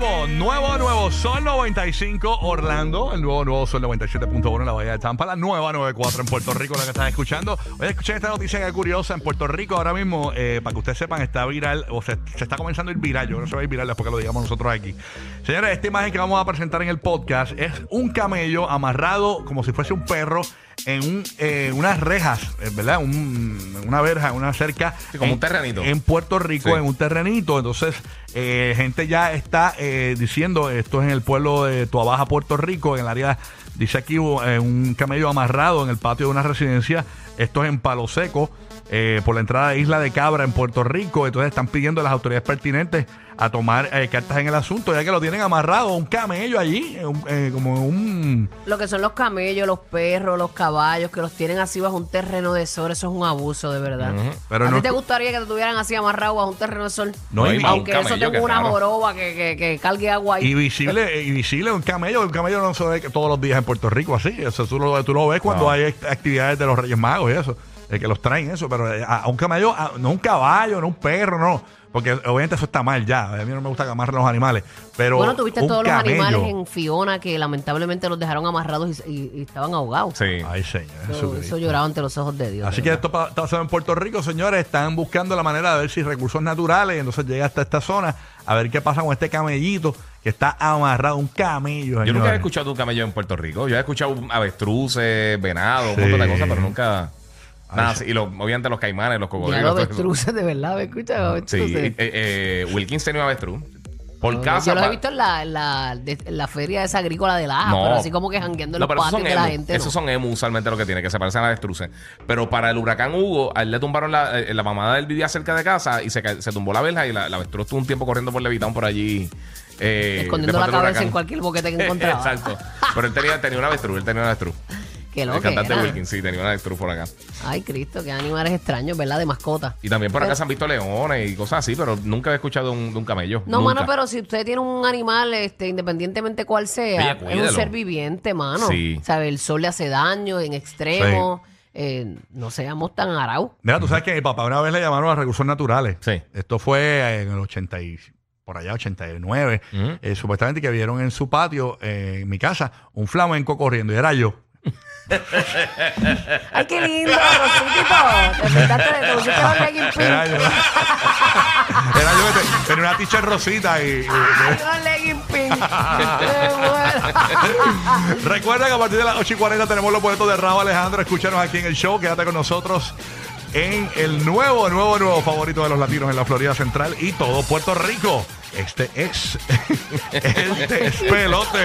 nuevo, nuevo, nuevo Sol 95 Orlando, el nuevo, nuevo Sol 97.1 en la Bahía de Tampa, la nueva 94 en Puerto Rico, la que están escuchando. Oye, escuchen esta noticia que es curiosa. En Puerto Rico ahora mismo, eh, para que ustedes sepan, está viral, o se, se está comenzando el viral. Yo no se va a ir viral después que lo digamos nosotros aquí. Señores, esta imagen que vamos a presentar en el podcast es un camello amarrado como si fuese un perro en un, eh, unas rejas, eh, ¿verdad? Un- una verja, una cerca. Sí, como en- un terrenito. En Puerto Rico, Sí. en un terrenito. Entonces, eh, gente ya está eh, diciendo, esto es en el pueblo de Tuabaja, Puerto Rico, en el área, dice aquí, eh, un camello amarrado en el patio de una residencia. Esto es en Palo Seco, eh, por la entrada de Isla de Cabra, en Puerto Rico. Entonces, están pidiendo a las autoridades pertinentes a tomar eh, cartas en el asunto, ya que lo tienen amarrado, un camello allí, eh, un- eh, como un... Lo que son los camellos, los perros, los caballos, que los tienen así bajo un terreno de sol, eso es un abuso, de verdad. Pero ¿A no ti te gustaría que te tuvieran así amarrado bajo un terreno de sol? No, No, Aunque eso tenga una raro. joroba que, que, que cargue agua ahí. Y visible, y visible un camello, un camello no se ve todos los días en Puerto Rico así. Eso tú lo, tú lo ves cuando No. hay act- actividades de los Reyes Magos y eso, eh, que los traen eso, pero eh, a, a un camello, a- no un caballo, no un perro, no. Porque obviamente eso está mal ya. A mí no me gusta que amarren los animales. Pero bueno, tuviste un todos los animales en Fiona que lamentablemente los dejaron amarrados y, y- y estaban ahogados. Sí. Ay, señor. Eso, lloraba ante los ojos de Dios. Así que verdad. esto está pasando en Puerto Rico, señores. Están buscando la manera de ver si recursos naturales. Entonces llega hasta esta zona a ver qué pasa con este camellito que está amarrado, un camello. Yo nunca había escuchado un camello en Puerto Rico. Yo he escuchado avestruces, venado, Sí. un montón de cosas, pero nunca. Nada, Ay, sí, y los, obviamente los caimanes, los Ya cocodrilos. los avestruces, de verdad, ¿me escuchas? Sí, eh, eh, Wilkins tenía un avestruz. Por Yo casa. los he pa- visto en la, en la, de- en la feria esa agrícola de la No. pero así como que jangueando en No, los patios son de la gente. Esos no. son emu usualmente lo que tiene, que se parecen a avestruces. Pero para el huracán Hugo, a él le tumbaron la, eh, la mamada del vivía cerca de casa y se, se tumbó la verja y la, la avestruz estuvo un tiempo corriendo por Levitown por allí. Eh, Escondiendo la cabeza en cualquier boquete que encontraba. Exacto. Pero él tenía, tenía un avestruz, él tenía un avestruz. Qué el cantante era. Wilkins, sí, tenía un avestruz por acá. Ay, Cristo, qué animales extraños, ¿verdad? De mascota. Y también por acá Pero- se han visto leones y cosas así, pero nunca he escuchado de un, de un camello. No, Nunca. mano, pero si usted tiene un animal, este, independientemente cuál sea, Oye, es un ser viviente, mano. Sí. ¿Sabe? El sol le hace daño en extremo. Eh, no seamos tan araú. Mira, tú sabes que mi papá una vez le llamaron a recursos naturales. Sí. Esto fue en el 80 y, por allá, 89. Ujú. Eh, supuestamente que vieron en su patio, eh, en mi casa, un flamenco corriendo. Y era yo. Ay, qué lindo, Rositito. Te de pink. Era yo. era yo que te- tenía una ticha rosita y... y- Ay, los leggings pink. Qué bueno. Recuerda que a partir de las 8 y 40 tenemos los boletos de Raúl Alejandro. Escúchanos aquí en el show. Quédate con nosotros en el nuevo, nuevo, nuevo favorito de los latinos en la Florida Central y todo Puerto Rico. Este es el despelote.